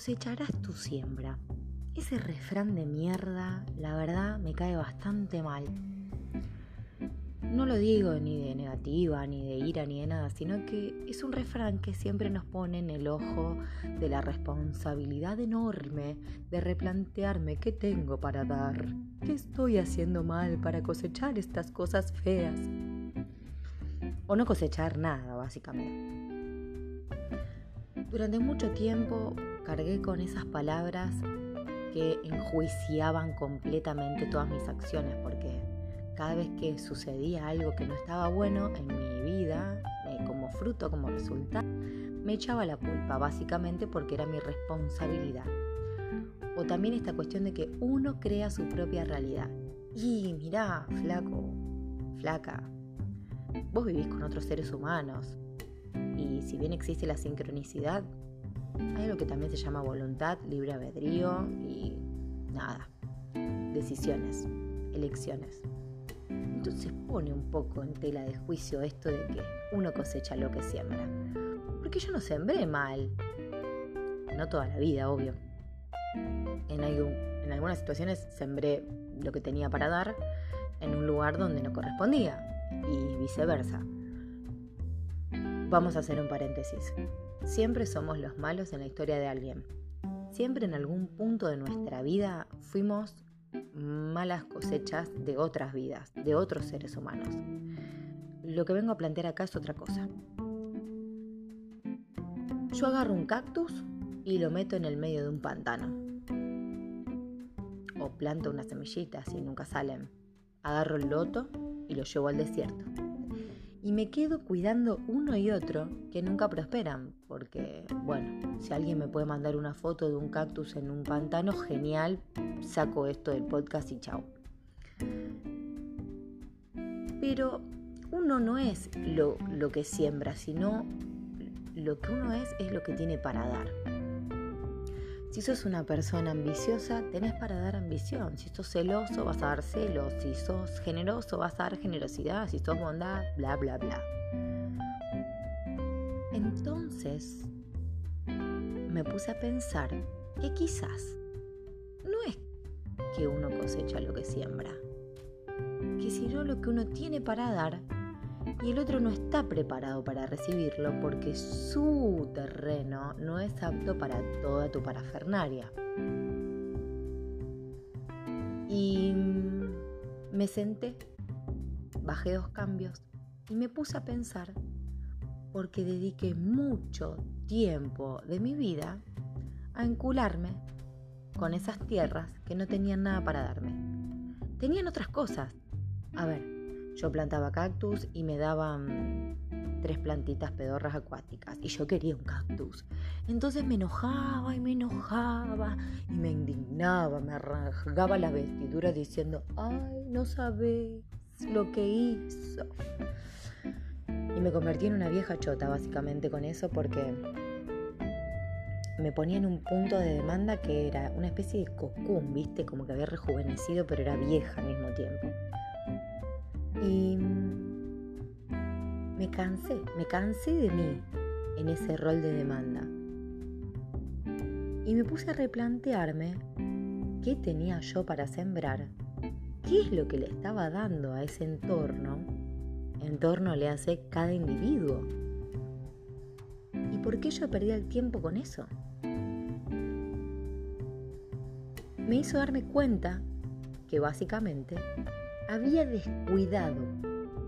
cosecharás tu siembra. Ese refrán de mierda, la verdad, me cae bastante mal. No lo digo ni de negativa, ni de ira, ni de nada, sino que es un refrán que siempre nos pone en el ojo de la responsabilidad enorme de replantearme qué tengo para dar, qué estoy haciendo mal para cosechar estas cosas feas. O no cosechar nada, básicamente. Durante mucho tiempo cargué con esas palabras que enjuiciaban completamente todas mis acciones, porque cada vez que sucedía algo que no estaba bueno en mi vida, eh, como fruto, como resultado, me echaba la culpa, básicamente porque era mi responsabilidad. O también esta cuestión de que uno crea su propia realidad. Y mirá, flaco, flaca, vos vivís con otros seres humanos. Y si bien existe la sincronicidad, hay algo que también se llama voluntad, libre albedrío y nada, decisiones, elecciones. Entonces pone un poco en tela de juicio esto de que uno cosecha lo que siembra. Porque yo no sembré mal. No toda la vida, obvio. En, en algunas situaciones sembré lo que tenía para dar en un lugar donde no correspondía y viceversa. Vamos a hacer un paréntesis. Siempre somos los malos en la historia de alguien. Siempre en algún punto de nuestra vida fuimos malas cosechas de otras vidas, de otros seres humanos. Lo que vengo a plantear acá es otra cosa. Yo agarro un cactus y lo meto en el medio de un pantano. O planto unas semillitas y nunca salen. Agarro el loto y lo llevo al desierto y me quedo cuidando uno y otro que nunca prosperan, porque, bueno, si alguien me puede mandar una foto de un cactus en un pantano, genial, saco esto del podcast y chao. Pero uno no es lo, lo que siembra, sino lo que uno es es lo que tiene para dar. Si sos una persona ambiciosa, tenés para dar ambición. Si sos celoso, vas a dar celos. Si sos generoso, vas a dar generosidad. Si sos bondad, bla, bla, bla. Entonces, me puse a pensar que quizás no es que uno cosecha lo que siembra, que si no lo que uno tiene para dar y el otro no está preparado para recibirlo porque su terreno no es apto para toda tu parafernaria. Y me senté, bajé dos cambios y me puse a pensar porque dediqué mucho tiempo de mi vida a encularme con esas tierras que no tenían nada para darme. Tenían otras cosas. A ver, yo plantaba cactus y me daban tres plantitas pedorras acuáticas y yo quería un cactus. Entonces me enojaba y me enojaba y me indignaba, me arrancaba la vestidura diciendo, ay, no sabes lo que hizo. Me convertí en una vieja chota básicamente con eso porque me ponía en un punto de demanda que era una especie de cocún, viste, como que había rejuvenecido pero era vieja al mismo tiempo. Y me cansé, me cansé de mí en ese rol de demanda. Y me puse a replantearme qué tenía yo para sembrar, qué es lo que le estaba dando a ese entorno, entorno le hace cada individuo. ¿Y por qué yo perdía el tiempo con eso? Me hizo darme cuenta que básicamente había descuidado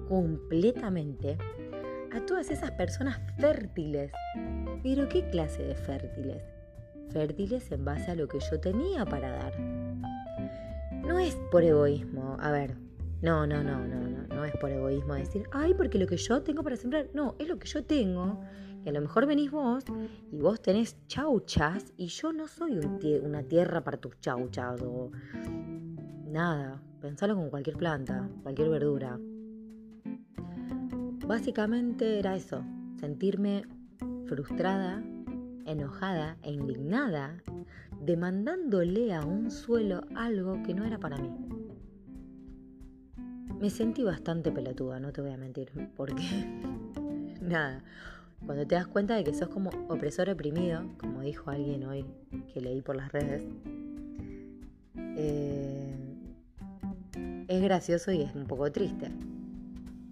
completamente a todas esas personas fértiles. Pero ¿qué clase de fértiles? Fértiles en base a lo que yo tenía para dar. No es por egoísmo, a ver, no, no, no, no, es por egoísmo decir, ay, porque lo que yo tengo para sembrar, no, es lo que yo tengo, que a lo mejor venís vos y vos tenés chauchas y yo no soy una tierra para tus chauchas o nada, Pensalo con cualquier planta, cualquier verdura. Básicamente era eso, sentirme frustrada, enojada e indignada, demandándole a un suelo algo que no era para mí. Me sentí bastante pelotuda, no te voy a mentir, porque nada, cuando te das cuenta de que sos como opresor oprimido, como dijo alguien hoy que leí por las redes, eh, es gracioso y es un poco triste.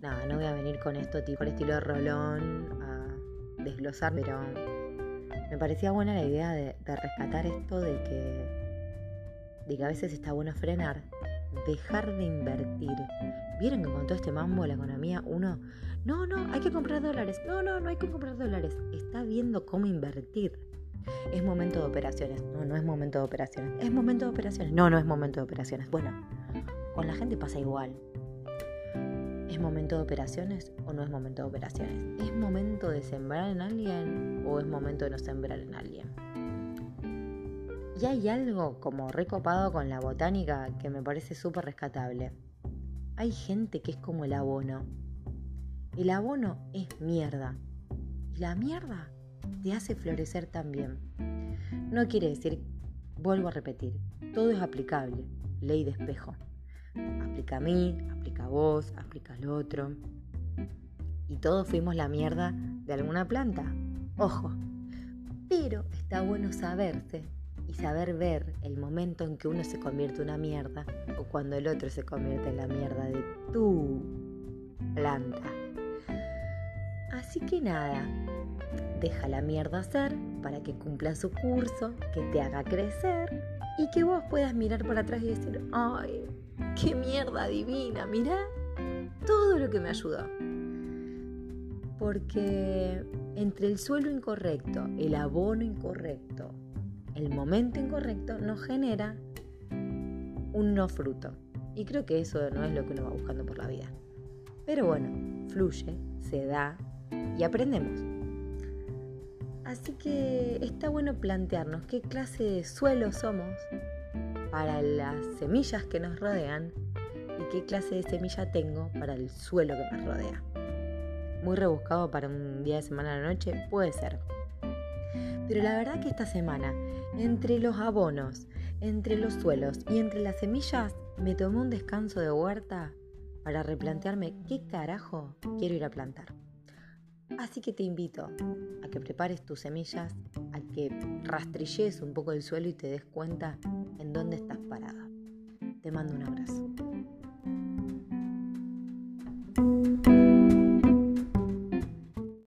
Nada, no voy a venir con esto tipo el estilo de rolón a desglosar, pero me parecía buena la idea de, rescatar esto de que, de que a veces está bueno frenar, dejar de invertir. Vieron que con todo este mambo la economía uno no, no, hay que comprar dólares. No, no, no hay que comprar dólares. Está viendo cómo invertir. Es momento de operaciones. No, no es momento de operaciones. Es momento de operaciones. No, no es momento de operaciones. Bueno, con la gente pasa igual. ¿Es momento de operaciones o no es momento de operaciones? ¿Es momento de sembrar en alguien o es momento de no sembrar en alguien? Y hay algo como recopado con la botánica que me parece súper rescatable. Hay gente que es como el abono el abono es mierda. Y la mierda te hace florecer también. No quiere decir, vuelvo a repetir, todo es aplicable. Ley de espejo. Aplica a mí, aplica a vos, aplica al otro. Y todos fuimos la mierda de alguna planta. Ojo. Pero está bueno saberse y saber ver el momento en que uno se convierte en una mierda o cuando el otro se convierte en la mierda de tu planta. Así que nada, deja la mierda ser para que cumpla su curso, que te haga crecer y que vos puedas mirar para atrás y decir, ay, qué mierda divina, mira todo lo que me ayudó. Porque entre el suelo incorrecto, el abono incorrecto, el momento incorrecto nos genera un no fruto. Y creo que eso no es lo que uno va buscando por la vida. Pero bueno, fluye, se da, y aprendemos. Así que está bueno plantearnos qué clase de suelo somos para las semillas que nos rodean y qué clase de semilla tengo para el suelo que me rodea. Muy rebuscado para un día de semana a la noche, puede ser. Pero la verdad que esta semana, entre los abonos, entre los suelos y entre las semillas, me tomé un descanso de huerta para replantearme qué carajo quiero ir a plantar. Así que te invito a que prepares tus semillas, a que rastrillees un poco el suelo y te des cuenta en dónde estás parada. Te mando un abrazo.